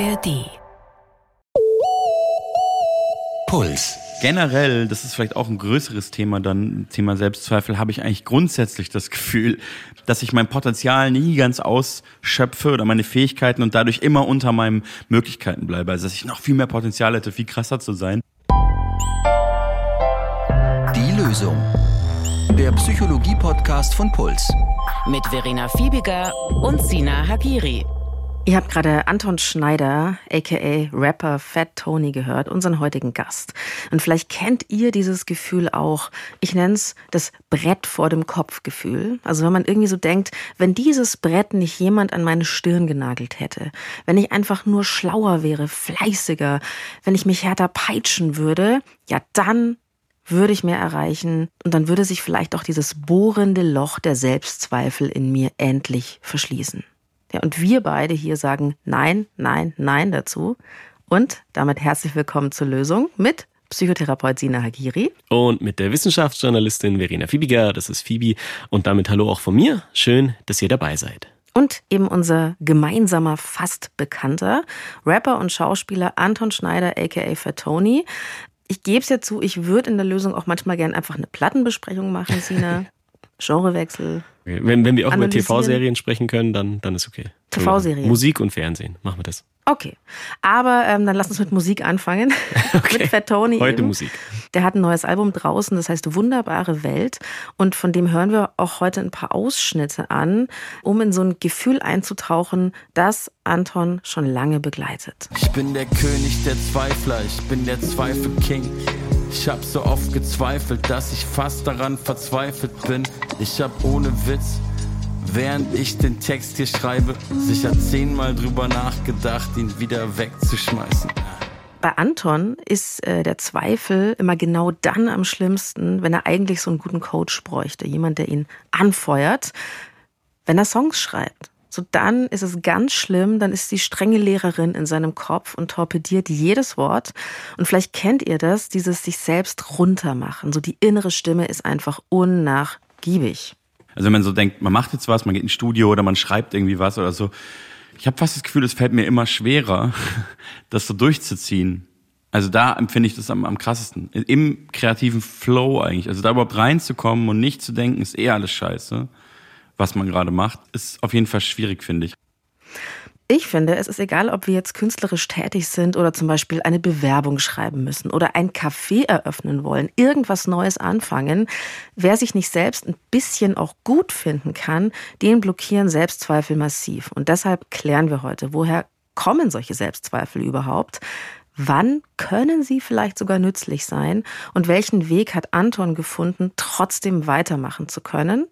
ARD. Puls. Generell, das ist vielleicht auch ein größeres Thema, dann Thema Selbstzweifel, habe ich eigentlich grundsätzlich das Gefühl, dass ich mein Potenzial nie ganz ausschöpfe oder meine Fähigkeiten und dadurch immer unter meinen Möglichkeiten bleibe. Also dass ich noch viel mehr Potenzial hätte, viel krasser zu sein. Die Lösung. Der Psychologie-Podcast von Puls. Mit Verena Fiebiger und Sina Hagiri. Ihr habt gerade Anton Schneider, aka Rapper Fat Tony, gehört, unseren heutigen Gast. Und vielleicht kennt ihr dieses Gefühl auch. Ich nenne es das Brett vor dem Kopf-Gefühl. Also wenn man irgendwie so denkt, wenn dieses Brett nicht jemand an meine Stirn genagelt hätte, wenn ich einfach nur schlauer wäre, fleißiger, wenn ich mich härter peitschen würde, ja dann würde ich mehr erreichen und dann würde sich vielleicht auch dieses bohrende Loch der Selbstzweifel in mir endlich verschließen. Ja, und wir beide hier sagen Nein, Nein, Nein dazu. Und damit herzlich willkommen zur Lösung mit Psychotherapeut Sina Hagiri. Und mit der Wissenschaftsjournalistin Verena Fiebiger, das ist Phoebe. Und damit hallo auch von mir. Schön, dass ihr dabei seid. Und eben unser gemeinsamer fast Bekannter, Rapper und Schauspieler Anton Schneider, aka Fatoni. Ich gebe es ja zu, ich würde in der Lösung auch manchmal gerne einfach eine Plattenbesprechung machen, Sina. Genrewechsel. Wenn, wenn wir auch über TV-Serien sprechen können, dann, dann ist okay. TV-Serien. Musik und Fernsehen, machen wir das. Okay. Aber ähm, dann lass uns mit Musik anfangen. Okay. mit Fat Tony. Heute eben. Musik. Der hat ein neues Album draußen, das heißt Wunderbare Welt. Und von dem hören wir auch heute ein paar Ausschnitte an, um in so ein Gefühl einzutauchen, das Anton schon lange begleitet. Ich bin der König der Zweifler, ich bin der Zweifel-King. Ich hab so oft gezweifelt, dass ich fast daran verzweifelt bin. Ich hab ohne Witz, während ich den Text hier schreibe, sicher zehnmal drüber nachgedacht, ihn wieder wegzuschmeißen. Bei Anton ist äh, der Zweifel immer genau dann am schlimmsten, wenn er eigentlich so einen guten Coach bräuchte. Jemand, der ihn anfeuert, wenn er Songs schreibt. So dann ist es ganz schlimm, dann ist die strenge Lehrerin in seinem Kopf und torpediert jedes Wort. Und vielleicht kennt ihr das, dieses sich selbst runtermachen. So die innere Stimme ist einfach unnachgiebig. Also wenn man so denkt, man macht jetzt was, man geht ins Studio oder man schreibt irgendwie was oder so. Ich habe fast das Gefühl, es fällt mir immer schwerer, das so durchzuziehen. Also da empfinde ich das am, am krassesten. Im kreativen Flow eigentlich. Also da überhaupt reinzukommen und nicht zu denken, ist eh alles scheiße, was man gerade macht, ist auf jeden Fall schwierig, finde ich. Ich finde, es ist egal, ob wir jetzt künstlerisch tätig sind oder zum Beispiel eine Bewerbung schreiben müssen oder ein Café eröffnen wollen, irgendwas Neues anfangen. Wer sich nicht selbst ein bisschen auch gut finden kann, den blockieren Selbstzweifel massiv. Und deshalb klären wir heute, woher kommen solche Selbstzweifel überhaupt? Wann können sie vielleicht sogar nützlich sein? Und welchen Weg hat Anton gefunden, trotzdem weitermachen zu können?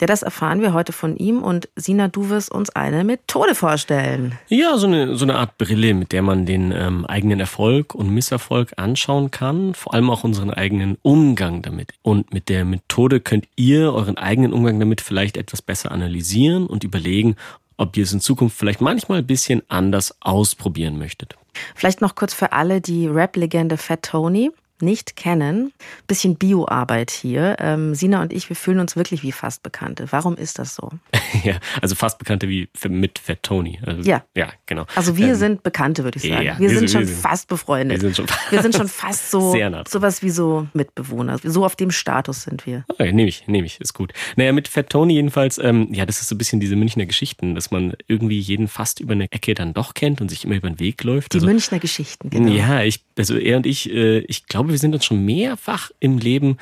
Ja, das erfahren wir heute von ihm. Und Sina, du wirst uns eine Methode vorstellen. Ja, so eine, so eine Art Brille, mit der man den ähm, eigenen Erfolg und Misserfolg anschauen kann. Vor allem auch unseren eigenen Umgang damit. Und mit der Methode könnt ihr euren eigenen Umgang damit vielleicht etwas besser analysieren und überlegen, ob ihr es in Zukunft vielleicht manchmal ein bisschen anders ausprobieren möchtet. Vielleicht noch kurz für alle, die Rap-Legende Fat Tony nicht kennen. Bisschen Bioarbeit hier. Ähm, Sina und ich, wir fühlen uns wirklich wie fast Bekannte. Warum ist das so? ja, also fast Bekannte wie mit Fat Tony. Also, Ja. Ja, genau. Also wir Ähm, sind Bekannte, würde ich sagen. ja, wir, wir sind sind- schon wir sind- fast befreundet. wir sind schon- wir sind schon fast so Sehr nah sowas wie so Mitbewohner. So auf dem Status sind wir. Okay, nehme ich, nehme ich, ist gut. Naja, mit Fat Tony jedenfalls, ähm, ja, das ist so ein bisschen diese Münchner Geschichten, dass man irgendwie jeden fast über eine Ecke dann doch kennt und sich immer über den Weg läuft. Die Also- Münchner Geschichten, genau. Ja, ich, also er und ich, äh, ich glaube, wir sind uns schon mehrfach im Leben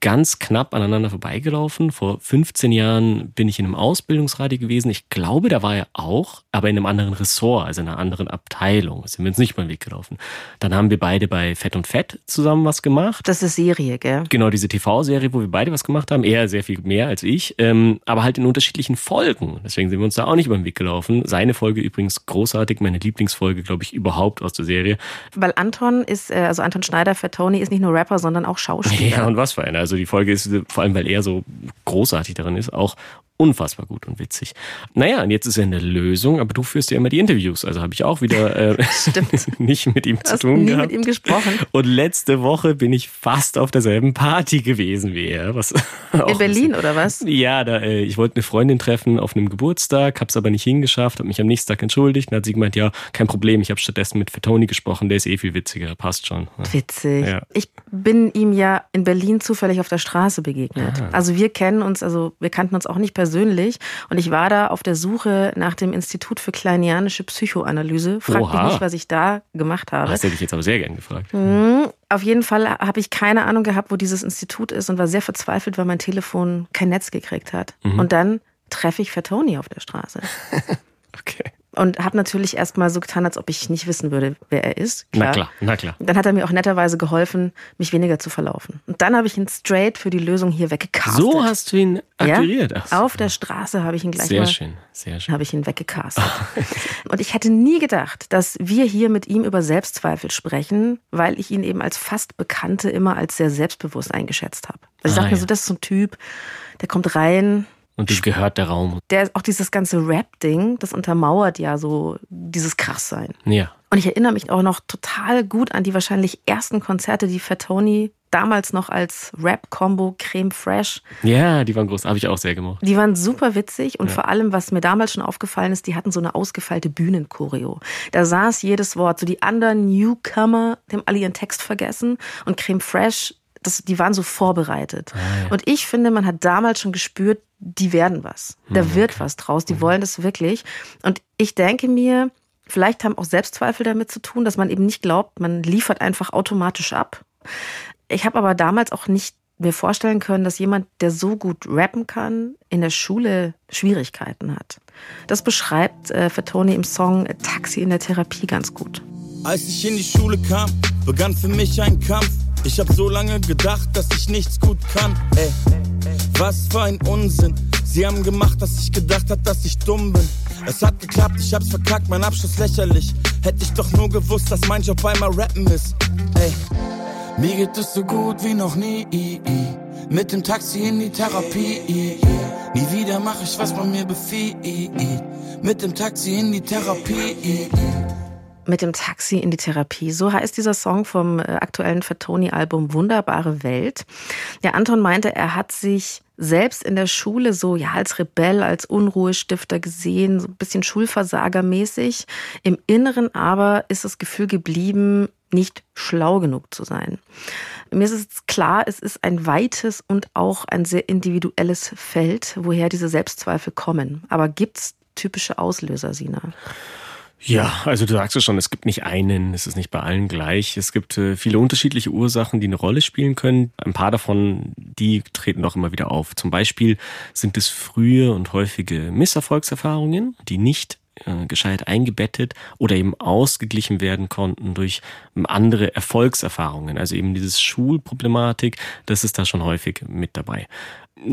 ganz knapp aneinander vorbeigelaufen. Vor 15 Jahren bin ich in einem Ausbildungsradio gewesen. Ich glaube, da war er auch, aber in einem anderen Ressort, also in einer anderen Abteilung. Sind wir uns nicht über den Weg gelaufen. Dann haben wir beide bei Fett und Fett zusammen was gemacht. Das ist Serie, gell? Genau, diese TV-Serie, wo wir beide was gemacht haben. Er sehr viel mehr als ich, ähm, aber halt in unterschiedlichen Folgen. Deswegen sind wir uns da auch nicht über den Weg gelaufen. Seine Folge übrigens großartig, meine Lieblingsfolge, glaube ich, überhaupt aus der Serie. Weil Anton ist, äh, also Anton Schneider für Tony ist nicht nur Rapper, sondern auch Schauspieler. Ja, und was für eine. Also die Folge ist vor allem, weil er so großartig darin ist, auch unfassbar gut und witzig. Naja, und jetzt ist er eine Lösung, aber du führst ja immer die Interviews, also habe ich auch wieder äh, nicht mit ihm zu tun nie gehabt. mit ihm gesprochen. Und letzte Woche bin ich fast auf derselben Party gewesen wie er. Was In Berlin bisschen- oder was? Ja, da, äh, ich wollte eine Freundin treffen auf einem Geburtstag, hab's aber nicht hingeschafft, hab mich am nächsten Tag entschuldigt. Dann hat sie gemeint, ja, kein Problem, ich habe stattdessen mit Fatoni gesprochen, der ist eh viel witziger, passt schon. Witzig. Ja. Ich bin ihm ja in Berlin zufällig auf der Straße begegnet. Also wir kennen uns, also wir kannten uns auch nicht persönlich. Und ich war da auf der Suche nach dem Institut für kleinianische Psychoanalyse. Frag mich nicht, was ich da gemacht habe. Das hätte ich jetzt aber sehr gern gefragt. Mhm. Auf jeden Fall habe ich keine Ahnung gehabt, wo dieses Institut ist und war sehr verzweifelt, weil mein Telefon kein Netz gekriegt hat. Mhm. Und dann treffe ich Fatoni auf der Straße. Okay. Und habe natürlich erstmal so getan, als ob ich nicht wissen würde, wer er ist. Na klar, na klar. Dann hat er mir auch netterweise geholfen, mich weniger zu verlaufen. Und dann habe ich ihn straight für die Lösung hier weggecastet. So hast du ihn akquiriert. Ja? Auf der Straße habe ich ihn gleich Sehr mal schön, sehr schön. habe ich ihn weggecastet. Und ich hätte nie gedacht, dass wir hier mit ihm über Selbstzweifel sprechen, weil ich ihn eben als fast Bekannte immer als sehr selbstbewusst eingeschätzt habe. Also ich Ah, dachte mir ja. so, das ist so ein Typ, der kommt rein, Und dem gehört der Raum. der auch dieses ganze Rap-Ding, das untermauert ja so dieses Krasssein. Ja. Und ich erinnere mich auch noch total gut an die wahrscheinlich ersten Konzerte, die Fatoni damals noch als Rap-Combo Creme Fresh Ja, die waren groß, habe ich auch sehr gemocht. Die waren super witzig und vor allem, was mir damals schon aufgefallen ist, die hatten so eine ausgefeilte Bühnenchoreo. Da saß jedes Wort, so die anderen Newcomer, die haben alle ihren Text vergessen und Creme Fresh, das, die waren so vorbereitet. Und ich finde, man hat damals schon gespürt, die werden was. Da wird was draus, die wollen das wirklich. Und ich denke mir, vielleicht haben auch Selbstzweifel damit zu tun, dass man eben nicht glaubt, man liefert einfach automatisch ab. Ich habe aber damals auch nicht mir vorstellen können, dass jemand, der so gut rappen kann, in der Schule Schwierigkeiten hat. Das beschreibt äh, Fatoni im Song Taxi in der Therapie ganz gut. Als ich in die Schule kam, begann für mich ein Kampf. Ich hab so lange gedacht, dass ich nichts gut kann. Ey, was für ein Unsinn. Sie haben gemacht, dass ich gedacht hab, dass ich dumm bin. Es hat geklappt, ich hab's verkackt, mein Abschluss lächerlich. Hätte ich doch nur gewusst, dass mein Job einmal rappen ist. Ey, mir geht es so gut wie noch nie. Mit dem Taxi in die Therapie. Nie wieder mach ich, was man mir befiehlt. Mit dem Taxi in die Therapie. Mit dem Taxi in die Therapie. So heißt dieser Song vom äh, aktuellen Fatoni-Album Wunderbare Welt. Der Anton meinte, er hat sich selbst in der Schule so ja als Rebell, als Unruhestifter gesehen, so ein bisschen Schulversagermäßig. Im Inneren aber ist das Gefühl geblieben, nicht schlau genug zu sein. Mir ist es klar, es ist ein weites und auch ein sehr individuelles Feld, woher diese Selbstzweifel kommen. Aber gibt's typische Auslöser, Sina? Ja, also du sagst es schon, es gibt nicht einen, es ist nicht bei allen gleich. Es gibt äh, viele unterschiedliche Ursachen, die eine Rolle spielen können. Ein paar davon, die treten auch immer wieder auf. Zum Beispiel sind es frühe und häufige Misserfolgserfahrungen, die nicht äh, gescheit eingebettet oder eben ausgeglichen werden konnten durch ähm, andere Erfolgserfahrungen. Also eben dieses Schulproblematik, das ist da schon häufig mit dabei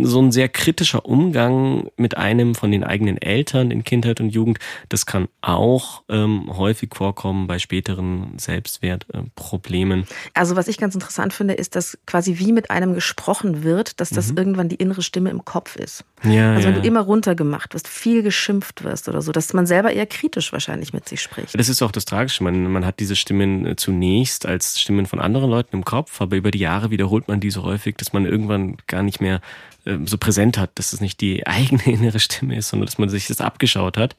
so ein sehr kritischer Umgang mit einem von den eigenen Eltern in Kindheit und Jugend, das kann auch ähm, häufig vorkommen bei späteren Selbstwertproblemen. Also was ich ganz interessant finde, ist, dass quasi wie mit einem gesprochen wird, dass das irgendwann die innere Stimme im Kopf ist. Ja, Also wenn ja. du immer runtergemacht wirst, viel geschimpft wirst oder so, dass man selber eher kritisch wahrscheinlich mit sich spricht. Das ist auch das Tragische. Man, man hat diese Stimmen äh, zunächst als Stimmen von anderen Leuten im Kopf, aber über die Jahre wiederholt man die so häufig, dass man irgendwann gar nicht mehr ähm, so präsent hat, dass es nicht die eigene innere Stimme ist, sondern dass man sich das abgeschaut hat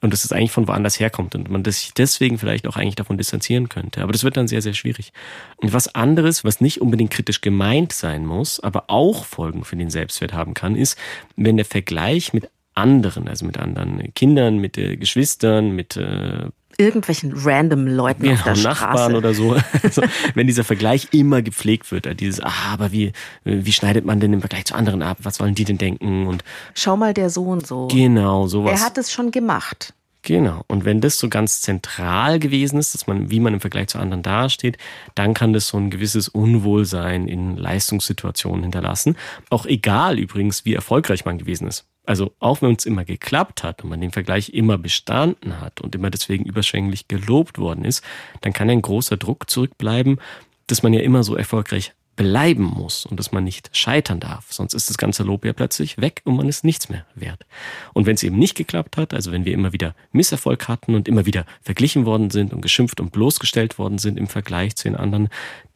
und dass es eigentlich von woanders herkommt und man sich deswegen vielleicht auch eigentlich davon distanzieren könnte. Aber das wird dann sehr, sehr schwierig. Und was anderes, was nicht unbedingt kritisch gemeint sein muss, aber auch Folgen für den Selbstwert haben kann, ist, wenn der Vergleich mit anderen, also mit anderen Kindern, mit äh, Geschwistern, mit äh, Irgendwelchen random Leuten auf Genau, der Nachbarn Straße. oder so. Also, wenn dieser Vergleich immer gepflegt wird, äh, dieses, ah, aber wie, wie schneidet man denn im Vergleich zu anderen ab? Was wollen die denn denken? Und Schau mal, der so und so. genau, sowas. Er hat es schon gemacht. Genau. Und wenn das so ganz zentral gewesen ist, dass man, wie man im Vergleich zu anderen dasteht, dann kann das so ein gewisses Unwohlsein in Leistungssituationen hinterlassen. Auch egal übrigens, wie erfolgreich man gewesen ist. Also auch wenn es immer geklappt hat und man den Vergleich immer bestanden hat und immer deswegen überschwänglich gelobt worden ist, dann kann ein großer Druck zurückbleiben, dass man ja immer so erfolgreich bleiben muss und dass man nicht scheitern darf. Sonst ist das ganze Lob ja plötzlich weg und man ist nichts mehr wert. Und wenn es eben nicht geklappt hat, also wenn wir immer wieder Misserfolg hatten und immer wieder verglichen worden sind und geschimpft und bloßgestellt worden sind im Vergleich zu den anderen,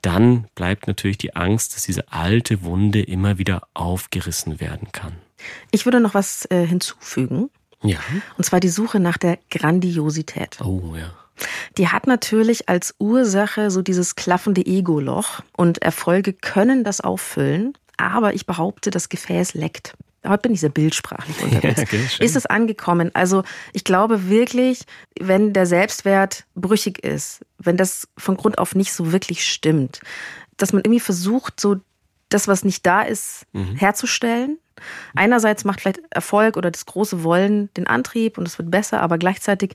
dann bleibt natürlich die Angst, dass diese alte Wunde immer wieder aufgerissen werden kann. Ich würde noch was äh, hinzufügen. Ja. Und zwar die Suche nach der Grandiosität. Oh ja. Die hat natürlich als Ursache so dieses klaffende Ego-Loch und Erfolge können das auffüllen, aber ich behaupte, das Gefäß leckt. Heute bin ich sehr bildsprachlich unterwegs. Ja, okay, ist es angekommen? Also ich glaube wirklich, wenn der Selbstwert brüchig ist, wenn das von Grund auf nicht so wirklich stimmt, dass man irgendwie versucht, so das, was nicht da ist, Mhm. herzustellen. Einerseits macht vielleicht Erfolg oder das große Wollen den Antrieb und es wird besser, aber gleichzeitig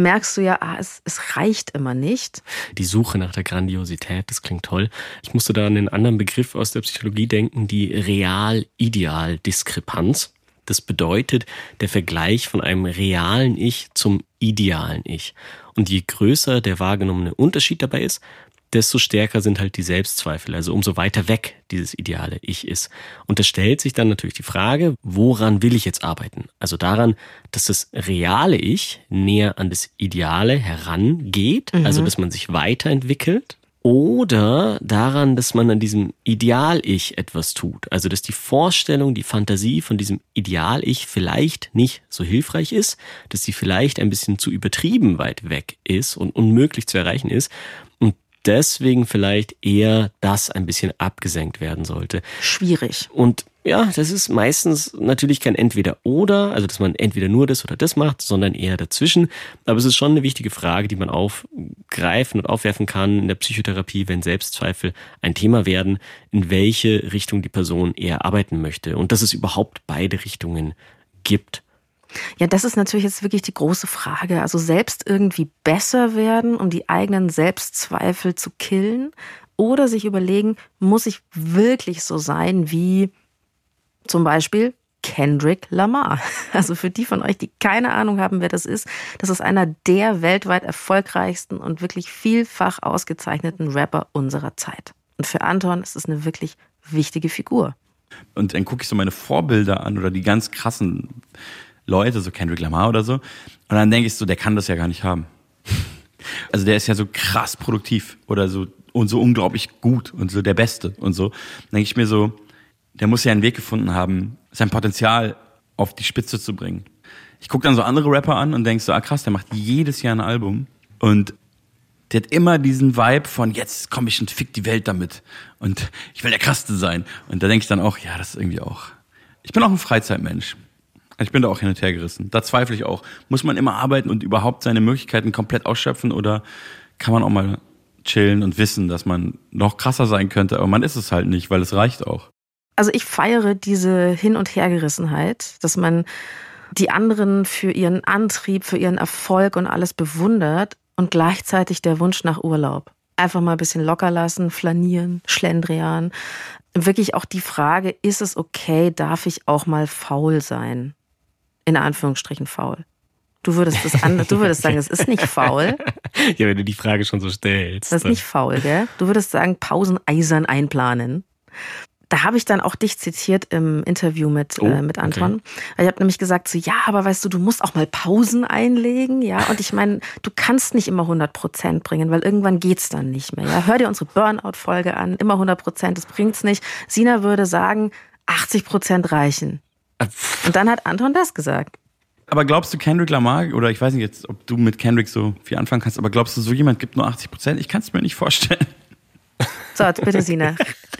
merkst du ja, ah, es, es reicht immer nicht. Die Suche nach der Grandiosität, das klingt toll. Ich musste da an einen anderen Begriff aus der Psychologie denken, die Real-Ideal-Diskrepanz. Das bedeutet der Vergleich von einem realen Ich zum idealen Ich. Und je größer der wahrgenommene Unterschied dabei ist, desto stärker sind halt die Selbstzweifel, also umso weiter weg dieses ideale Ich ist. Und da stellt sich dann natürlich die Frage, woran will ich jetzt arbeiten? Also daran, dass das reale Ich näher an das Ideale herangeht, also dass man sich weiterentwickelt. Oder daran, dass man an diesem Ideal-Ich etwas tut. Also, dass die Vorstellung, die Fantasie von diesem Ideal-Ich vielleicht nicht so hilfreich ist, dass sie vielleicht ein bisschen zu übertrieben weit weg ist und unmöglich zu erreichen ist. Deswegen vielleicht eher das ein bisschen abgesenkt werden sollte. Schwierig. Und ja, das ist meistens natürlich kein Entweder-Oder, also dass man entweder nur das oder das macht, sondern eher dazwischen. Aber es ist schon eine wichtige Frage, die man aufgreifen und aufwerfen kann in der Psychotherapie, wenn Selbstzweifel ein Thema werden, in welche Richtung die Person eher arbeiten möchte. Und dass es überhaupt beide Richtungen gibt. Ja, das ist natürlich jetzt wirklich die große Frage. Also selbst irgendwie besser werden, um die eigenen Selbstzweifel zu killen oder sich überlegen, muss ich wirklich so sein wie zum Beispiel Kendrick Lamar. Also für die von euch, die keine Ahnung haben, wer das ist, das ist einer der weltweit erfolgreichsten und wirklich vielfach ausgezeichneten Rapper unserer Zeit. Und für Anton ist es eine wirklich wichtige Figur. Und dann gucke ich so meine Vorbilder an oder die ganz krassen Leute, so Kendrick Lamar oder so. Und dann denke ich so, der kann das ja gar nicht haben. Also der ist ja so krass produktiv oder so und so unglaublich gut und so der Beste und so. Dann denke ich mir so, der muss ja einen Weg gefunden haben, sein Potenzial auf die Spitze zu bringen. Ich gucke dann so andere Rapper an und denk so, ah krass, der macht jedes Jahr ein Album und der hat immer diesen Vibe von jetzt komme ich und fick die Welt damit und ich will der krasseste sein. Und da denke ich dann auch, ja, das ist irgendwie auch. Ich bin auch ein Freizeitmensch. Ich bin da auch hin und her gerissen. Da zweifle ich auch. Muss man immer arbeiten und überhaupt seine Möglichkeiten komplett ausschöpfen oder kann man auch mal chillen und wissen, dass man noch krasser sein könnte, aber man ist es halt nicht, weil es reicht auch. Also ich feiere diese Hin- und Hergerissenheit, dass man die anderen für ihren Antrieb, für ihren Erfolg und alles bewundert und gleichzeitig der Wunsch nach Urlaub. Einfach mal ein bisschen locker lassen, flanieren, schlendrian. Wirklich auch die Frage, ist es okay, darf ich auch mal faul sein? In Anführungsstrichen faul. Du würdest das an, du würdest sagen, es ist nicht faul. Ja, wenn du die Frage schon so stellst. Das ist nicht faul, gell? Du würdest sagen, Pausen eisern einplanen. Da habe ich dann auch dich zitiert im Interview mit, Oh, äh, mit Anton. Weil Ich habe nämlich gesagt, so ja, aber weißt du, du musst auch mal Pausen einlegen, ja. Und ich meine, du kannst nicht immer 100 Prozent bringen, weil irgendwann geht's dann nicht mehr. Ja, hör dir unsere Burnout-Folge an. Immer 100 Prozent, das bringt's nicht. Sina würde sagen, 80 Prozent reichen. Und dann hat Anton das gesagt. Aber glaubst du Kendrick Lamar, oder ich weiß nicht jetzt, ob du mit Kendrick so viel anfangen kannst, aber glaubst du, so jemand gibt nur 80 Prozent? Ich kann es mir nicht vorstellen. Jetzt bitte Sina.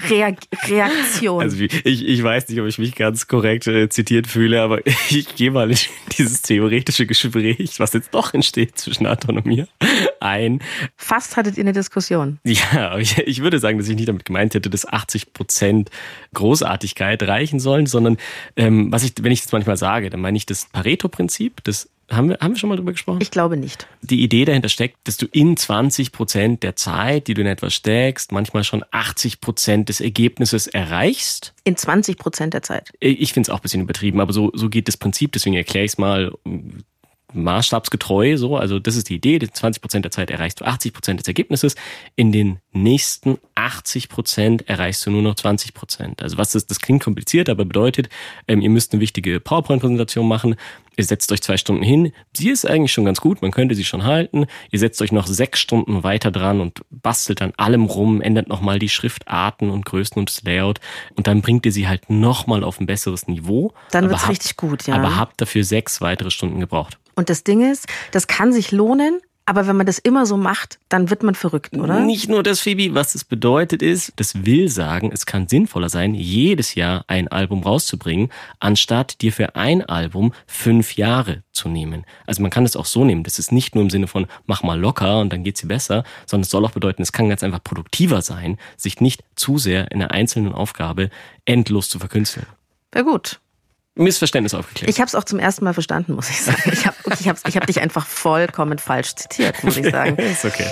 Reak Reaktion. Also ich, ich weiß nicht, ob ich mich ganz korrekt äh, zitiert fühle, aber ich gehe mal in dieses theoretische Gespräch, was jetzt doch entsteht zwischen Anton und mir, ein. Fast hattet ihr eine Diskussion. Ja, ich, ich würde sagen, dass ich nicht damit gemeint hätte, dass 80 Prozent Großartigkeit reichen sollen, sondern ähm, was ich, wenn ich das manchmal sage, dann meine ich das Pareto-Prinzip. Das haben wir, haben wir schon mal drüber gesprochen? Ich glaube nicht. die Idee dahinter steckt, dass du in 20 Prozent der Zeit, die du in etwas steckst, manchmal schon 80 Prozent des Ergebnisses erreichst. In 20 Prozent der Zeit. Ich finde es auch ein bisschen übertrieben, aber so, so geht das Prinzip, deswegen erkläre ich es mal. Maßstabsgetreu so. Also das ist die Idee. 20 Prozent der Zeit erreichst du 80 Prozent des Ergebnisses. In den nächsten 80 Prozent erreichst du nur noch 20 Prozent. Also was das, das klingt kompliziert, aber bedeutet, ähm, ihr müsst eine wichtige PowerPoint-Präsentation machen. Ihr setzt euch zwei Stunden hin. Sie ist eigentlich schon ganz gut. Man könnte sie schon halten. Ihr setzt euch noch sechs Stunden weiter dran und bastelt an allem rum, ändert nochmal die Schriftarten und Größen und das Layout. Und dann bringt ihr sie halt nochmal auf ein besseres Niveau. Dann wird's richtig gut, ja. Aber habt dafür sechs weitere Stunden gebraucht. Und das Ding ist, das kann sich lohnen, aber wenn man das immer so macht, dann wird man verrückt, oder? Nicht nur das, Phoebe. Was es bedeutet ist, das will sagen, es kann sinnvoller sein, jedes Jahr ein Album rauszubringen, anstatt dir für ein Album fünf Jahre zu nehmen. Also man kann es auch so nehmen. Das ist nicht nur im Sinne von, mach mal locker und dann geht's dir besser, sondern es soll auch bedeuten, es kann ganz einfach produktiver sein, sich nicht zu sehr in einer einzelnen Aufgabe endlos zu verkünsteln. Wäre gut. Missverständnis aufgeklärt. Ich habe es auch zum ersten Mal verstanden, muss ich sagen. Ich habe ich hab, ich hab dich einfach vollkommen falsch zitiert, muss ich sagen. ist okay.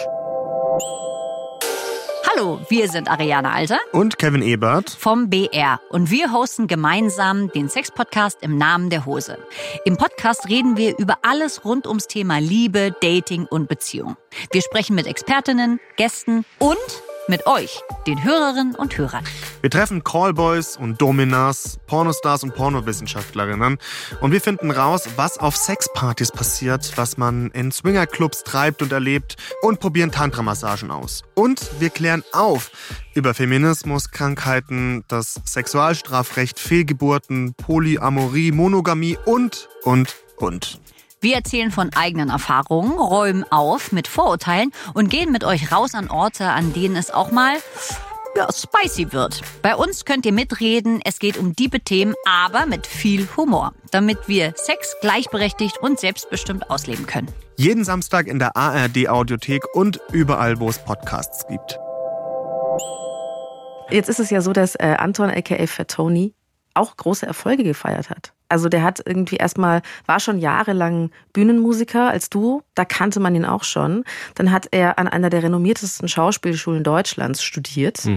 Hallo, wir sind Ariane Alter Und Kevin Ebert. vom BR und wir hosten gemeinsam den Sex-Podcast im Namen der Hose. Im Podcast reden wir über alles rund ums Thema Liebe, Dating und Beziehung. Wir sprechen mit Expertinnen, Gästen und mit euch, den Hörerinnen und Hörern. Wir treffen Callboys und Dominas, Pornostars und Pornowissenschaftlerinnen und wir finden raus, was auf Sexpartys passiert, was man in Swingerclubs treibt und erlebt und probieren Tantra-Massagen aus. Und wir klären auf über Feminismus, Krankheiten, das Sexualstrafrecht, Fehlgeburten, Polyamorie, Monogamie und, und, und. Wir erzählen von eigenen Erfahrungen, räumen auf mit Vorurteilen und gehen mit euch raus an Orte, an denen es auch mal ja, spicy wird. Bei uns könnt ihr mitreden, es geht um diebe Themen, aber mit viel Humor, damit wir Sex gleichberechtigt und selbstbestimmt ausleben können. Jeden Samstag in der ARD-Audiothek und überall, wo es Podcasts gibt. Jetzt ist es ja so, dass äh, Anton aka Fat Tony auch große Erfolge gefeiert hat. Also der hat irgendwie erstmal, war schon jahrelang Bühnenmusiker als Duo, da kannte man ihn auch schon. Dann hat er an einer der renommiertesten Schauspielschulen Deutschlands studiert.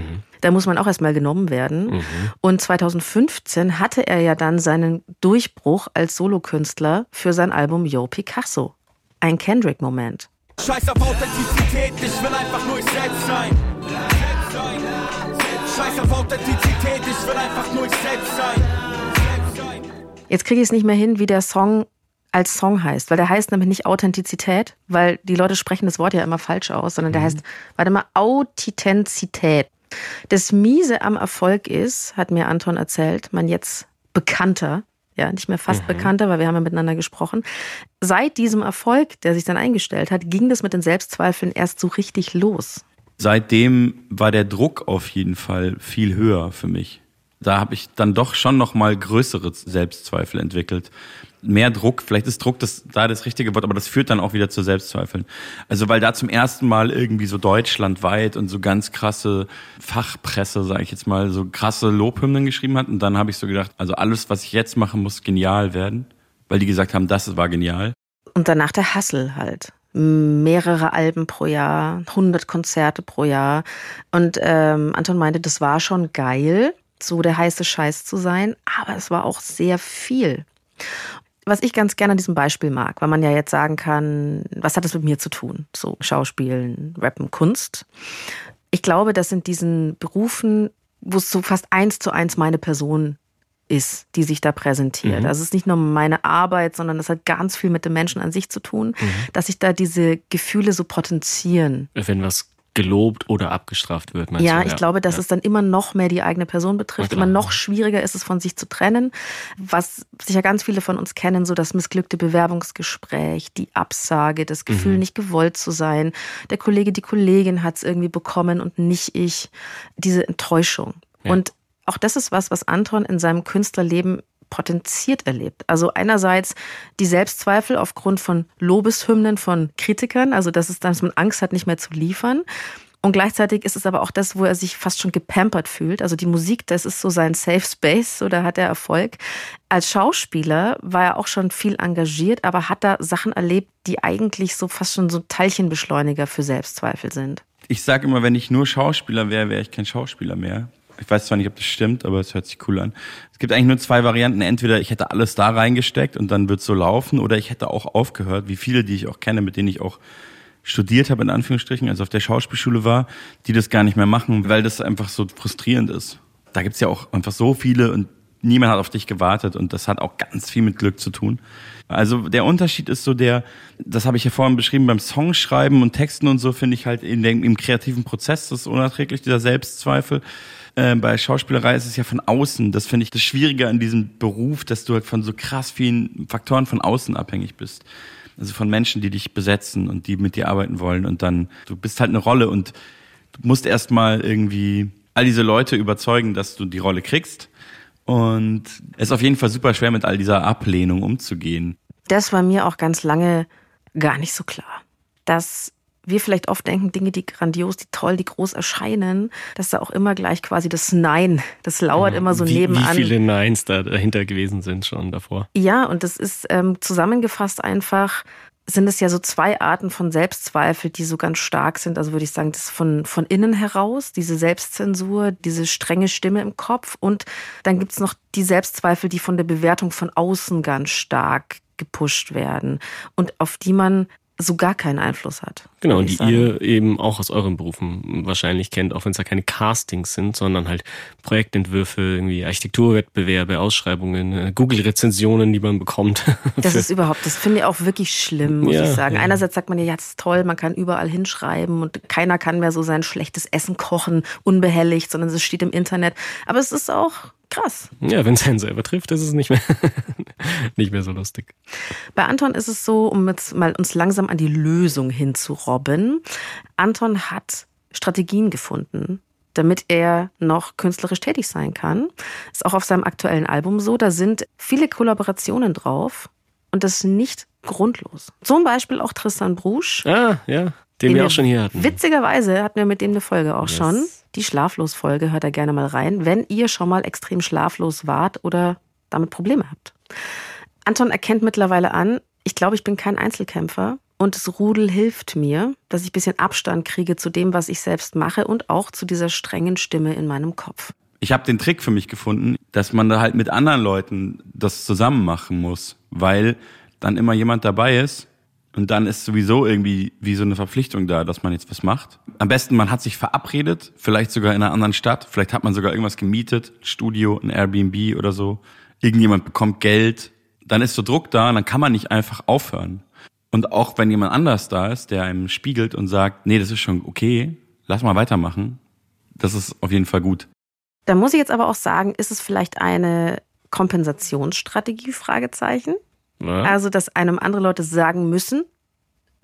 Da muss man auch erstmal genommen werden. Und 2015 hatte er ja dann seinen Durchbruch als Solokünstler für sein Album Yo Picasso. Ein Kendrick-Moment. Scheiß auf Authentizität, ich will einfach nur ich selbst sein. Scheiß auf Authentizität, ich will einfach nur ich selbst sein. Jetzt kriege ich es nicht mehr hin, wie der Song als Song heißt, weil der heißt nämlich nicht Authentizität, weil die Leute sprechen das Wort ja immer falsch aus, sondern der heißt, warte mal, Authentizität. Das Miese am Erfolg ist, hat mir Anton erzählt, mein jetzt Bekannter, ja, nicht mehr fast Bekannter, weil wir haben ja miteinander gesprochen. Seit diesem Erfolg, der sich dann eingestellt hat, ging das mit den Selbstzweifeln erst so richtig los. Seitdem war der Druck auf jeden Fall viel höher für mich. Da habe ich dann doch schon noch mal größere Selbstzweifel entwickelt. Mehr Druck, vielleicht ist Druck das, da das richtige Wort, aber das führt dann auch wieder zu Selbstzweifeln. Also weil da zum ersten Mal irgendwie so deutschlandweit und so ganz krasse Fachpresse, sage ich jetzt mal, so krasse Lobhymnen geschrieben hat. Und dann habe ich so gedacht, also alles, was ich jetzt mache, muss genial werden. Weil die gesagt haben, das war genial. Und danach der Hassel halt. Mehrere Alben pro Jahr, 100 Konzerte pro Jahr. Und ähm, Anton meinte, das war schon geil, so der heiße Scheiß zu sein, aber es war auch sehr viel. Was ich ganz gerne an diesem Beispiel mag, weil man ja jetzt sagen kann, was hat das mit mir zu tun? So Schauspielen, Rappen, Kunst. Ich glaube, dass in diesen Berufen, wo es so fast eins zu eins meine Person ist, die sich da präsentiert. Mhm. Also es ist nicht nur meine Arbeit, sondern es hat ganz viel mit dem Menschen an sich zu tun, dass sich da diese Gefühle so potenzieren. Wenn was gelobt oder abgestraft wird. Ja, du? ich glaube, dass ja. es dann immer noch mehr die eigene Person betrifft, immer noch schwieriger ist es von sich zu trennen. Was sicher ganz viele von uns kennen, so das missglückte Bewerbungsgespräch, die Absage, das Gefühl, Mhm. nicht gewollt zu sein. Der Kollege, die Kollegin hat es irgendwie bekommen und nicht ich. Diese Enttäuschung. Ja. Und auch das ist was, was Anton in seinem Künstlerleben potenziert erlebt. Also einerseits die Selbstzweifel aufgrund von Lobeshymnen von Kritikern, also dass es dann, dass man Angst hat, nicht mehr zu liefern. Und gleichzeitig ist es aber auch das, wo er sich fast schon gepampert fühlt. Also die Musik, das ist so sein Safe Space, so da hat er Erfolg. Als Schauspieler war er auch schon viel engagiert, aber hat da Sachen erlebt, die eigentlich so fast schon so Teilchenbeschleuniger für Selbstzweifel sind. Ich sage immer, wenn ich nur Schauspieler wäre, wäre ich kein Schauspieler mehr. Ich weiß zwar nicht, ob das stimmt, aber es hört sich cool an. Es gibt eigentlich nur zwei Varianten. Entweder ich hätte alles da reingesteckt und dann wird so laufen, oder ich hätte auch aufgehört, wie viele, die ich auch kenne, mit denen ich auch studiert habe, in Anführungsstrichen, also auf der Schauspielschule war, die das gar nicht mehr machen, weil das einfach so frustrierend ist. Da gibt's ja auch einfach so viele und niemand hat auf dich gewartet und das hat auch ganz viel mit Glück zu tun. Also der Unterschied ist so der, das habe ich ja vorhin beschrieben, beim Songschreiben und Texten und so finde ich halt in dem, im kreativen Prozess das ist unerträglich, dieser Selbstzweifel. Äh, bei Schauspielerei ist es ja von außen. Das finde ich das Schwierige an diesem Beruf, dass du halt von so krass vielen Faktoren von außen abhängig bist. Also von Menschen, die dich besetzen und die mit dir arbeiten wollen. Und dann, du bist halt eine Rolle und du musst erstmal irgendwie all diese Leute überzeugen, dass du die Rolle kriegst. Und es ist auf jeden Fall super schwer, mit all dieser Ablehnung umzugehen. Das war mir auch ganz lange gar nicht so klar. Dass wir vielleicht oft denken, Dinge, die grandios, die toll, die groß erscheinen, dass da auch immer gleich quasi das Nein, das lauert Ja, immer so wie, nebenan. Wie viele Neins da dahinter gewesen sind schon davor. Ja, und das ist ähm, zusammengefasst einfach, sind es ja so zwei Arten von Selbstzweifel, die so ganz stark sind. Also würde ich sagen, das von, von innen heraus, diese Selbstzensur, diese strenge Stimme im Kopf. Und dann gibt's noch die Selbstzweifel, die von der Bewertung von außen ganz stark gepusht werden und auf die man so gar keinen Einfluss hat. Genau, und die sagen. ihr eben auch aus euren Berufen wahrscheinlich kennt, auch wenn es ja keine Castings sind, sondern halt Projektentwürfe, irgendwie Architekturwettbewerbe, Ausschreibungen, äh, Google-Rezensionen, die man bekommt. Das ist überhaupt, das finde ich auch wirklich schlimm, muss Ja, ich sagen. ja. Einerseits sagt man ja, ja, das ist toll, man kann überall hinschreiben und keiner kann mehr so sein schlechtes Essen kochen, unbehelligt, sondern es steht im Internet. Aber es ist auch krass. ja, wenn es einen selber trifft, ist es nicht mehr, nicht mehr so lustig. Bei Anton ist es so, um jetzt mal uns langsam an die Lösung hinzurobben. Anton hat Strategien gefunden, damit er noch künstlerisch tätig sein kann. Ist auch auf seinem aktuellen Album so. Da sind viele Kollaborationen drauf und das nicht grundlos. Zum Beispiel auch Tristan Brusch. Ah, ja, den wir auch schon hier hatten. Witzigerweise hatten wir mit dem eine Folge auch Yes. schon. Die Schlaflos-Folge hört da gerne mal rein, wenn ihr schon mal extrem schlaflos wart oder damit Probleme habt. Anton erkennt mittlerweile an, ich glaube, ich bin kein Einzelkämpfer und das Rudel hilft mir, dass ich ein bisschen Abstand kriege zu dem, was ich selbst mache und auch zu dieser strengen Stimme in meinem Kopf. Ich habe den Trick für mich gefunden, dass man da halt mit anderen Leuten das zusammen machen muss, weil dann immer jemand dabei ist und dann ist sowieso irgendwie wie so eine Verpflichtung da, dass man jetzt was macht. Am besten, man hat sich verabredet, vielleicht sogar in einer anderen Stadt, vielleicht hat man sogar irgendwas gemietet, ein Studio, ein Airbnb oder so. Irgendjemand bekommt Geld, dann ist so Druck da und dann kann man nicht einfach aufhören. Und auch wenn jemand anders da ist, der einem spiegelt und sagt, nee, das ist schon okay, lass mal weitermachen, das ist auf jeden Fall gut. Da muss ich jetzt aber auch sagen, ist es vielleicht eine Kompensationsstrategie? Fragezeichen. Ja. Also, dass einem andere Leute sagen müssen,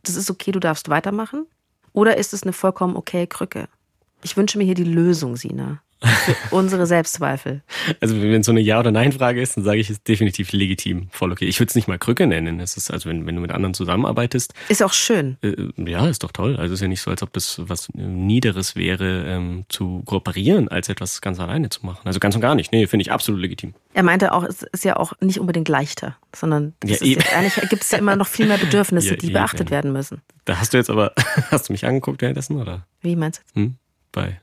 das ist okay, du darfst weitermachen? Oder ist es eine vollkommen okay Krücke? Ich wünsche mir hier die Lösung, Sina. Unsere Selbstzweifel. Also wenn es so eine Ja- oder Nein-Frage ist, dann sage ich, es ist definitiv legitim, voll okay. Ich würde es nicht mal Krücke nennen. Es ist also, wenn, wenn du mit anderen zusammenarbeitest, Ist auch schön. äh, ja, ist doch toll. Also es ist ja nicht so, als ob das was äh, Niederes wäre, ähm, zu kooperieren, als etwas ganz alleine zu machen. Also ganz und gar nicht. Nee, finde ich absolut legitim. Er meinte auch, es ist ja auch nicht unbedingt leichter, sondern Ja, jetzt eigentlich gibt es ja immer noch viel mehr Bedürfnisse, Ja, die eben. beachtet werden müssen. Da hast du jetzt aber, hast du mich angeguckt währenddessen, oder? Wie meinst Hm? Bei.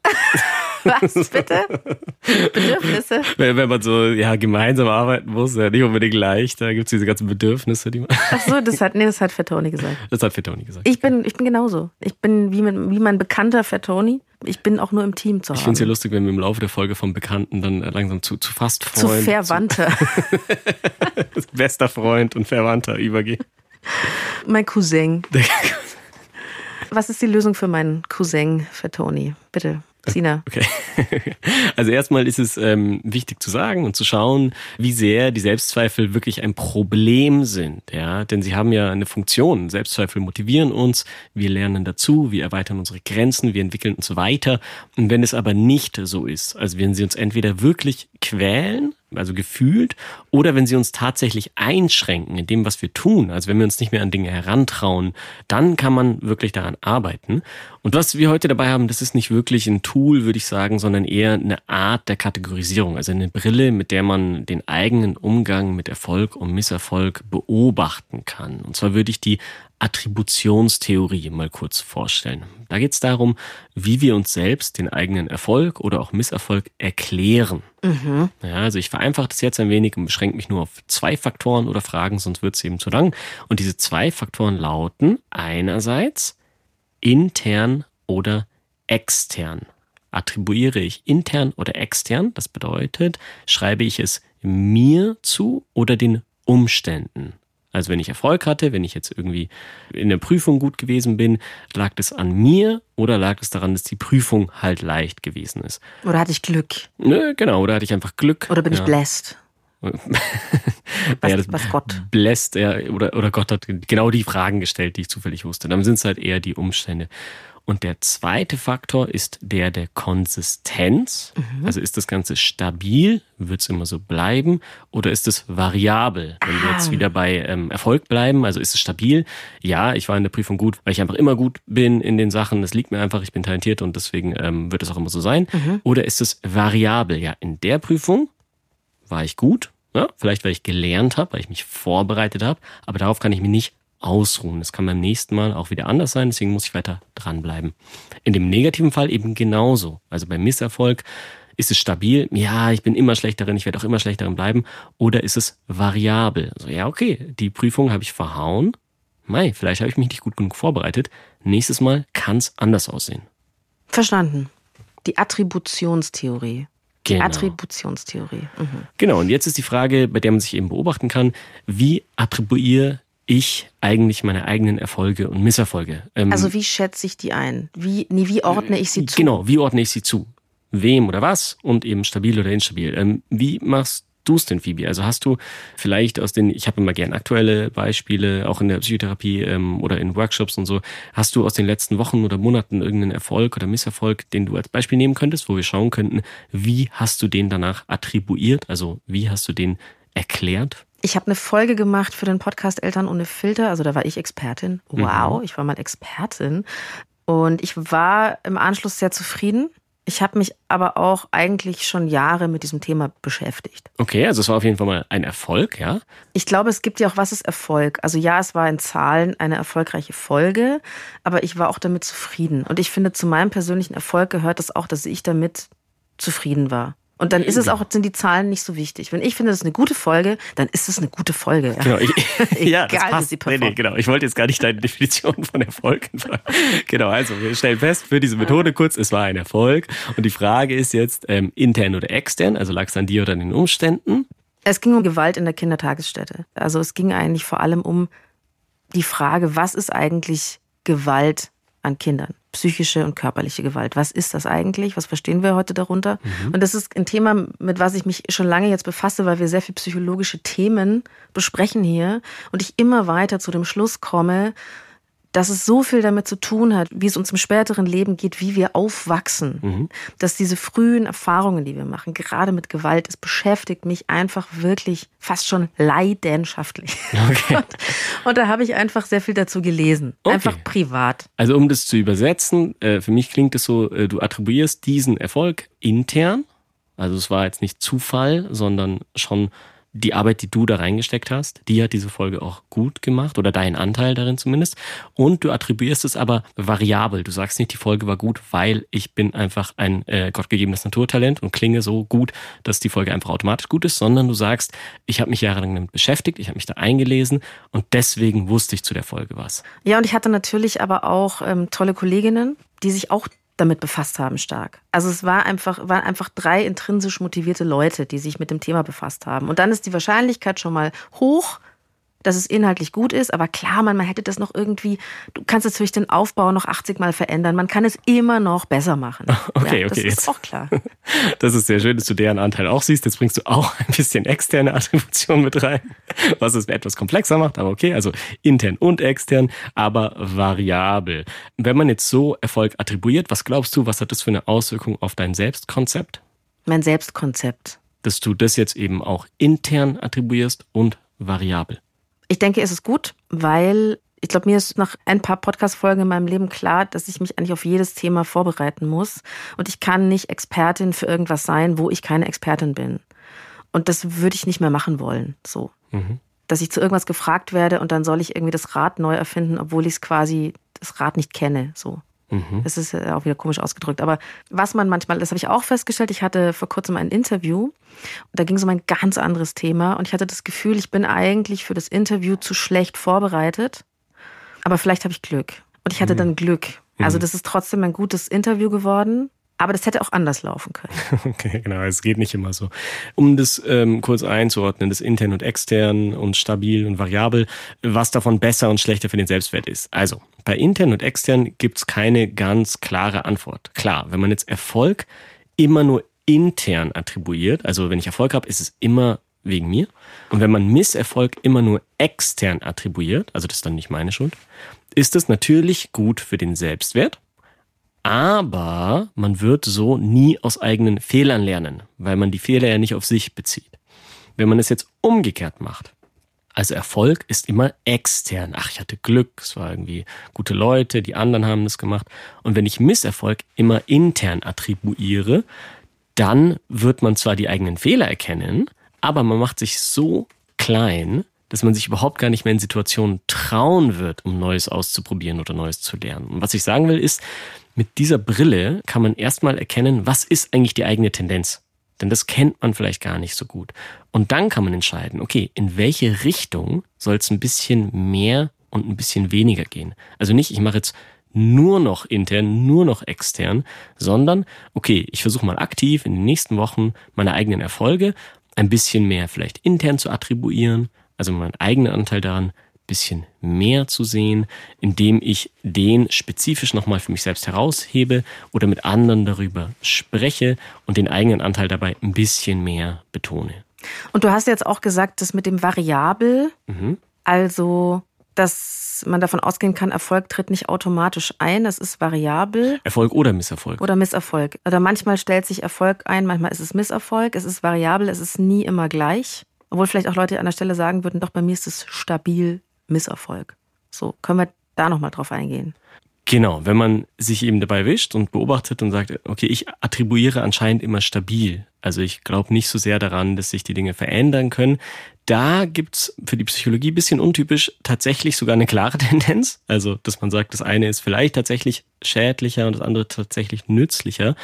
Was bitte? Bedürfnisse? Wenn, wenn man so ja, gemeinsam arbeiten muss, ja nicht unbedingt leicht, da gibt's diese ganzen Bedürfnisse, die man. Ach so, das hat, nee, das hat Fettoni gesagt. Das hat Fettoni gesagt. Ich bin, ich bin genauso. Ich bin wie, mit, wie mein bekannter Fettoni. Ich bin auch nur im Team zu Ich haben. finde es ja lustig, wenn wir im Laufe der Folge vom Bekannten dann äh, langsam zu, zu fast zu Freund, Verwandter. zu bester Freund und Verwandter übergehen. mein Cousin. Was ist die Lösung für meinen Cousin Fettoni? Bitte, Sina. Okay. Also erstmal ist es ähm, wichtig zu sagen und zu schauen, wie sehr die Selbstzweifel wirklich ein Problem sind. Ja, denn sie haben ja eine Funktion. Selbstzweifel motivieren uns, wir lernen dazu, wir erweitern unsere Grenzen, wir entwickeln uns weiter. Und wenn es aber nicht so ist, also wenn sie uns entweder wirklich quälen, also gefühlt, oder wenn sie uns tatsächlich einschränken in dem, was wir tun, also wenn wir uns nicht mehr an Dinge herantrauen, dann kann man wirklich daran arbeiten. Und was wir heute dabei haben, das ist nicht wirklich ein Tool, würde ich sagen, sondern eher eine Art der Kategorisierung. Also eine Brille, mit der man den eigenen Umgang mit Erfolg und Misserfolg beobachten kann. Und zwar würde ich die Attributionstheorie mal kurz vorstellen. Da geht es darum, wie wir uns selbst den eigenen Erfolg oder auch Misserfolg erklären. Mhm. Ja, also ich vereinfache das jetzt ein wenig und beschränke mich nur auf zwei Faktoren oder Fragen, sonst wird es eben zu lang. Und diese zwei Faktoren lauten einerseits intern oder extern. Attribuiere ich intern oder extern, das bedeutet, schreibe ich es mir zu oder den Umständen. Also wenn ich Erfolg hatte, wenn ich jetzt irgendwie in der Prüfung gut gewesen bin, lag das an mir oder lag es daran, dass die Prüfung halt leicht gewesen ist? Oder hatte ich Glück? Nö, genau, oder hatte ich einfach Glück. Oder bin ja. ich blessed? was, ja, was Gott. Bläst er oder, oder Gott hat genau die Fragen gestellt, die ich zufällig wusste. Dann sind es halt eher die Umstände. Und der zweite Faktor ist der der Konsistenz. Mhm. Also ist das Ganze stabil? Wird es immer so bleiben? Oder ist es variabel? Wenn wir jetzt ah. wieder bei ähm, Erfolg bleiben, also ist es stabil? Ja, ich war in der Prüfung gut, weil ich einfach immer gut bin in den Sachen. Das liegt mir einfach, ich bin talentiert und deswegen ähm, wird es auch immer so sein. Mhm. Oder ist es variabel? Ja, in der Prüfung war ich gut. Ja, vielleicht, weil ich gelernt habe, weil ich mich vorbereitet habe. Aber darauf kann ich mich nicht ausruhen. Das kann beim nächsten Mal auch wieder anders sein, deswegen muss ich weiter dranbleiben. In dem negativen Fall eben genauso. Also beim Misserfolg ist es stabil, ja, ich bin immer schlechterin, ich werde auch immer schlechterin bleiben, oder ist es variabel? Also ja, okay, die Prüfung habe ich verhauen, Mei, vielleicht habe ich mich nicht gut genug vorbereitet. Nächstes Mal kann es anders aussehen. Verstanden. Die Attributionstheorie. Genau. Attributionstheorie. Mhm. Genau, und jetzt ist die Frage, bei der man sich eben beobachten kann, wie attribuiere ich eigentlich meine eigenen Erfolge und Misserfolge. Ähm, also wie schätze ich die ein? Wie, nee, wie ordne ich sie zu? Genau, wie ordne ich sie zu? Wem oder was? Und eben stabil oder instabil. Ähm, wie machst du es denn, Phoebe? Also hast du vielleicht aus den, ich habe immer gern aktuelle Beispiele, auch in der Psychotherapie ähm, oder in Workshops und so, hast du aus den letzten Wochen oder Monaten irgendeinen Erfolg oder Misserfolg, den du als Beispiel nehmen könntest, wo wir schauen könnten, wie hast du den danach attribuiert? Also wie hast du den erklärt? Ich habe eine Folge gemacht für den Podcast Eltern ohne Filter. Also da war ich Expertin. Wow, mhm. ich war mal Expertin. Und ich war im Anschluss sehr zufrieden. Ich habe mich aber auch eigentlich schon Jahre mit diesem Thema beschäftigt. Okay, also es war auf jeden Fall mal ein Erfolg, ja? Ich glaube, es gibt ja auch, was ist Erfolg? Also ja, es war in Zahlen eine erfolgreiche Folge, aber ich war auch damit zufrieden. Und ich finde, zu meinem persönlichen Erfolg gehört es das auch, dass ich damit zufrieden war. Und dann ist es auch, sind die Zahlen nicht so wichtig. Wenn ich finde, das ist eine gute Folge, dann ist es eine gute Folge. Ja. Genau, ich, ja, das passt. Sie nee, nee, genau. Ich wollte jetzt gar nicht deine Definition von Erfolg fragen. Genau, also wir stellen fest, für diese Methode kurz, es war ein Erfolg. Und die Frage ist jetzt, ähm, intern oder extern, also lag es an dir oder an den Umständen? Es ging um Gewalt in der Kindertagesstätte. Also es ging eigentlich vor allem um die Frage, was ist eigentlich Gewalt an Kindern? Psychische und körperliche Gewalt. Was ist das eigentlich? Was verstehen wir heute darunter? Mhm. Und das ist ein Thema, mit was ich mich schon lange jetzt befasse, weil wir sehr viel psychologische Themen besprechen hier und ich immer weiter zu dem Schluss komme, dass es so viel damit zu tun hat, wie es uns im späteren Leben geht, wie wir aufwachsen. Mhm. Dass diese frühen Erfahrungen, die wir machen, gerade mit Gewalt, es beschäftigt mich einfach wirklich fast schon leidenschaftlich. Okay. Und, und da habe ich einfach sehr viel dazu gelesen. Okay. Einfach privat. Also um das zu übersetzen, äh, für mich klingt es so, äh, du attribuierst diesen Erfolg intern. Also es war jetzt nicht Zufall, sondern schon die Arbeit, die du da reingesteckt hast, die hat diese Folge auch gut gemacht oder deinen Anteil darin zumindest. Und du attribuierst es aber variabel. Du sagst nicht, die Folge war gut, weil ich bin einfach ein äh, gottgegebenes Naturtalent und klinge so gut, dass die Folge einfach automatisch gut ist, sondern du sagst, ich habe mich jahrelang damit beschäftigt, ich habe mich da eingelesen und deswegen wusste ich zu der Folge was. Ja, und ich hatte natürlich aber auch ähm, tolle Kolleginnen, die sich auch damit befasst haben stark. Also es war einfach, waren einfach drei intrinsisch motivierte Leute, die sich mit dem Thema befasst haben. Und dann ist die Wahrscheinlichkeit schon mal hoch, dass es inhaltlich gut ist. Aber klar, man, man hätte das noch irgendwie, du kannst natürlich den Aufbau noch 80 Mal verändern. Man kann es immer noch besser machen. Okay, ja, das okay. Das ist auch klar. Das ist sehr schön, dass du deren Anteil auch siehst. Jetzt bringst du auch ein bisschen externe Attribution mit rein, was es etwas komplexer macht. Aber okay, also intern und extern, aber variabel. Wenn man jetzt so Erfolg attribuiert, was glaubst du, was hat das für eine Auswirkung auf dein Selbstkonzept? Mein Selbstkonzept. Dass du das jetzt eben auch intern attribuierst und variabel. Ich denke, es ist gut, weil Ich glaube, mir ist nach ein paar Podcast-Folgen in meinem Leben klar, dass ich mich eigentlich auf jedes Thema vorbereiten muss. Und ich kann nicht Expertin für irgendwas sein, wo ich keine Expertin bin. Und das würde ich nicht mehr machen wollen. So. Mhm. Dass ich zu irgendwas gefragt werde und dann soll ich irgendwie das Rad neu erfinden, obwohl ich es quasi das Rad nicht kenne. So. Mhm. Das ist auch wieder komisch ausgedrückt. Aber was man manchmal, das habe ich auch festgestellt, ich hatte vor kurzem ein Interview, da ging es um ein ganz anderes Thema und ich hatte das Gefühl, ich bin eigentlich für das Interview zu schlecht vorbereitet, aber vielleicht habe ich Glück. Und ich hatte mhm. dann Glück. Also mhm. das ist trotzdem ein gutes Interview geworden. Aber das hätte auch anders laufen können. Okay, genau. Es geht nicht immer so. Um das ähm, kurz einzuordnen, das intern und extern und stabil und variabel, was davon besser und schlechter für den Selbstwert ist. Also, bei intern und extern gibt's keine ganz klare Antwort. Klar, wenn man jetzt Erfolg immer nur intern attribuiert, also wenn ich Erfolg habe, ist es immer wegen mir. Und wenn man Misserfolg immer nur extern attribuiert, also das ist dann nicht meine Schuld, ist es natürlich gut für den Selbstwert aber man wird so nie aus eigenen Fehlern lernen, weil man die Fehler ja nicht auf sich bezieht. Wenn man es jetzt umgekehrt macht, also Erfolg ist immer extern. Ach, ich hatte Glück, es war irgendwie gute Leute, die anderen haben das gemacht. Und wenn ich Misserfolg immer intern attribuiere, dann wird man zwar die eigenen Fehler erkennen, aber man macht sich so klein, dass man sich überhaupt gar nicht mehr in Situationen trauen wird, um Neues auszuprobieren oder Neues zu lernen. Und was ich sagen will, ist, mit dieser Brille kann man erstmal erkennen, was ist eigentlich die eigene Tendenz. Denn das kennt man vielleicht gar nicht so gut. Und dann kann man entscheiden, okay, in welche Richtung soll es ein bisschen mehr und ein bisschen weniger gehen. Also nicht, ich mache jetzt nur noch intern, nur noch extern, sondern, okay, ich versuche mal aktiv in den nächsten Wochen meine eigenen Erfolge ein bisschen mehr vielleicht intern zu attribuieren, also meinen eigenen Anteil daran bisschen mehr zu sehen, indem ich den spezifisch nochmal für mich selbst heraushebe oder mit anderen darüber spreche und den eigenen Anteil dabei ein bisschen mehr betone. Und du hast jetzt auch gesagt, dass mit dem Variabel, mhm. also dass man davon ausgehen kann, Erfolg tritt nicht automatisch ein, es ist variabel. Erfolg oder Misserfolg. Oder Misserfolg. Oder manchmal stellt sich Erfolg ein, manchmal ist es Misserfolg, es ist variabel, es ist nie immer gleich. Obwohl vielleicht auch Leute an der Stelle sagen würden, doch bei mir ist es stabil Misserfolg. So, können wir da nochmal drauf eingehen? Genau, wenn man sich eben dabei wischt und beobachtet und sagt, okay, ich attribuiere anscheinend immer stabil. Also ich glaube nicht so sehr daran, dass sich die Dinge verändern können. Da gibt's für die Psychologie bisschen untypisch tatsächlich sogar eine klare Tendenz. Also, dass man sagt, das eine ist vielleicht tatsächlich schädlicher und das andere tatsächlich nützlicher.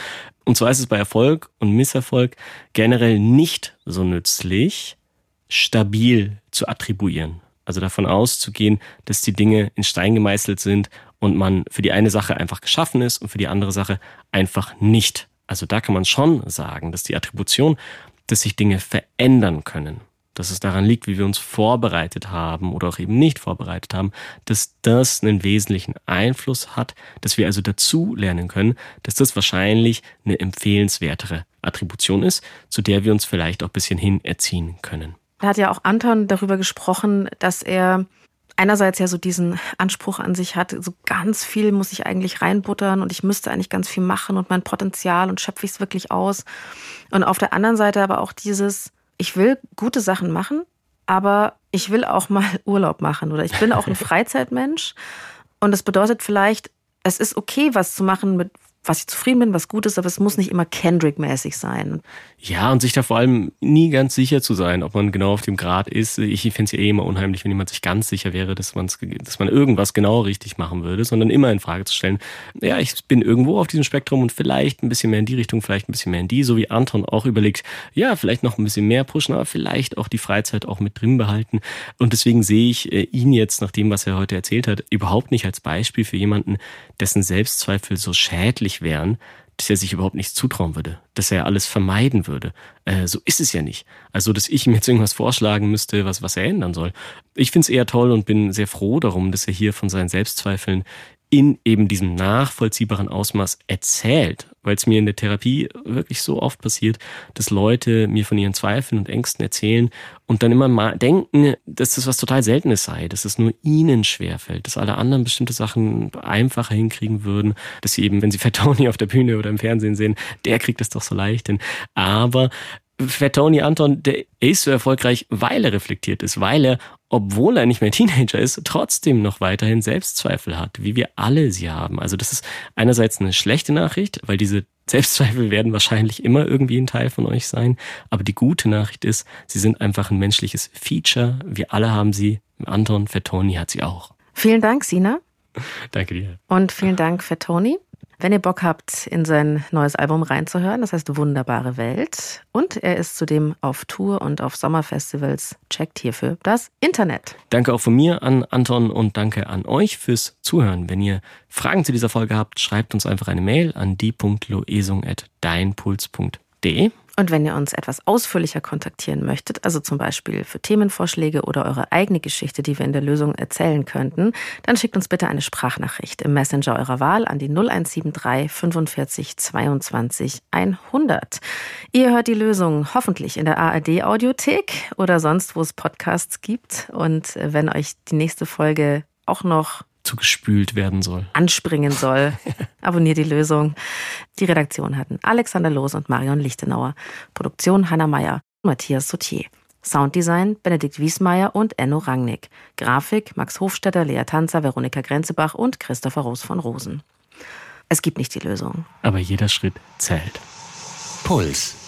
Und zwar ist es bei Erfolg und Misserfolg generell nicht so nützlich, stabil zu attribuieren. Also davon auszugehen, dass die Dinge in Stein gemeißelt sind und man für die eine Sache einfach geschaffen ist und für die andere Sache einfach nicht. Also da kann man schon sagen, dass die Attribution, dass sich Dinge verändern können, dass es daran liegt, wie wir uns vorbereitet haben oder auch eben nicht vorbereitet haben, dass das einen wesentlichen Einfluss hat, dass wir also dazu lernen können, dass das wahrscheinlich eine empfehlenswertere Attribution ist, zu der wir uns vielleicht auch ein bisschen hin erziehen können. Da hat ja auch Anton darüber gesprochen, dass er einerseits ja so diesen Anspruch an sich hat, so ganz viel muss ich eigentlich reinbuttern und ich müsste eigentlich ganz viel machen und mein Potenzial und schöpfe ich es wirklich aus. Und auf der anderen Seite aber auch dieses, ich will gute Sachen machen, aber ich will auch mal Urlaub machen oder ich bin auch ein Freizeitmensch. Und das bedeutet vielleicht, es ist okay, was zu machen mit was ich zufrieden bin, was gut ist, aber es muss nicht immer Kendrick-mäßig sein. Ja, und sich da vor allem nie ganz sicher zu sein, ob man genau auf dem Grad ist. Ich finde es ja eh immer unheimlich, wenn jemand sich ganz sicher wäre, dass, man's, dass man irgendwas genau richtig machen würde, sondern immer in Frage zu stellen, ja, ich bin irgendwo auf diesem Spektrum und vielleicht ein bisschen mehr in die Richtung, vielleicht ein bisschen mehr in die, so wie Anton auch überlegt, ja, vielleicht noch ein bisschen mehr pushen, aber vielleicht auch die Freizeit auch mit drin behalten. Und deswegen sehe ich äh, ihn jetzt, nach dem, was er heute erzählt hat, überhaupt nicht als Beispiel für jemanden, dessen Selbstzweifel so schädlich wären, dass er sich überhaupt nichts zutrauen würde, dass er alles vermeiden würde. Äh, so ist es ja nicht. Also, dass ich ihm jetzt irgendwas vorschlagen müsste, was, was er ändern soll. Ich finde es eher toll und bin sehr froh darum, dass er hier von seinen Selbstzweifeln in eben diesem nachvollziehbaren Ausmaß erzählt, weil es mir in der Therapie wirklich so oft passiert, dass Leute mir von ihren Zweifeln und Ängsten erzählen und dann immer mal denken, dass das was total Seltenes sei, dass es nur ihnen schwerfällt, dass alle anderen bestimmte Sachen einfacher hinkriegen würden, dass sie eben, wenn sie Fat Tony auf der Bühne oder im Fernsehen sehen, der kriegt das doch so leicht hin. Aber Fat Tony Anton, der ist so erfolgreich, weil er reflektiert ist, weil er obwohl er nicht mehr Teenager ist, trotzdem noch weiterhin Selbstzweifel hat, wie wir alle sie haben. Also das ist einerseits eine schlechte Nachricht, weil diese Selbstzweifel werden wahrscheinlich immer irgendwie ein Teil von euch sein. Aber die gute Nachricht ist, sie sind einfach ein menschliches Feature. Wir alle haben sie. Anton Fettoni hat sie auch. Vielen Dank, Sina. Danke dir. Und vielen Dank Fettoni. Wenn ihr Bock habt, in sein neues Album reinzuhören, das heißt Wunderbare Welt. Und er ist zudem auf Tour und auf Sommerfestivals. Checkt hierfür das Internet. Danke auch von mir an Anton und danke an euch fürs Zuhören. Wenn ihr Fragen zu dieser Folge habt, schreibt uns einfach eine Mail an die.loesung.deinpuls.de. Und wenn ihr uns etwas ausführlicher kontaktieren möchtet, also zum Beispiel für Themenvorschläge oder eure eigene Geschichte, die wir in der Lösung erzählen könnten, dann schickt uns bitte eine Sprachnachricht im Messenger eurer Wahl an die 0173 45 22 100. Ihr hört die Lösung hoffentlich in der ARD Audiothek oder sonst, wo es Podcasts gibt. Und wenn euch die nächste Folge auch noch zugespült werden soll. Anspringen soll. Abonniert die Lösung. Die Redaktion hatten Alexander Loos und Marion Lichtenauer. Produktion Hanna Meyer, Matthias Sautier. Sounddesign Benedikt Wiesmeier und Enno Rangnick. Grafik Max Hofstetter, Lea Tanzer, Veronika Grenzebach und Christopher Roos von Rosen. Es gibt nicht die Lösung. Aber jeder Schritt zählt. Puls.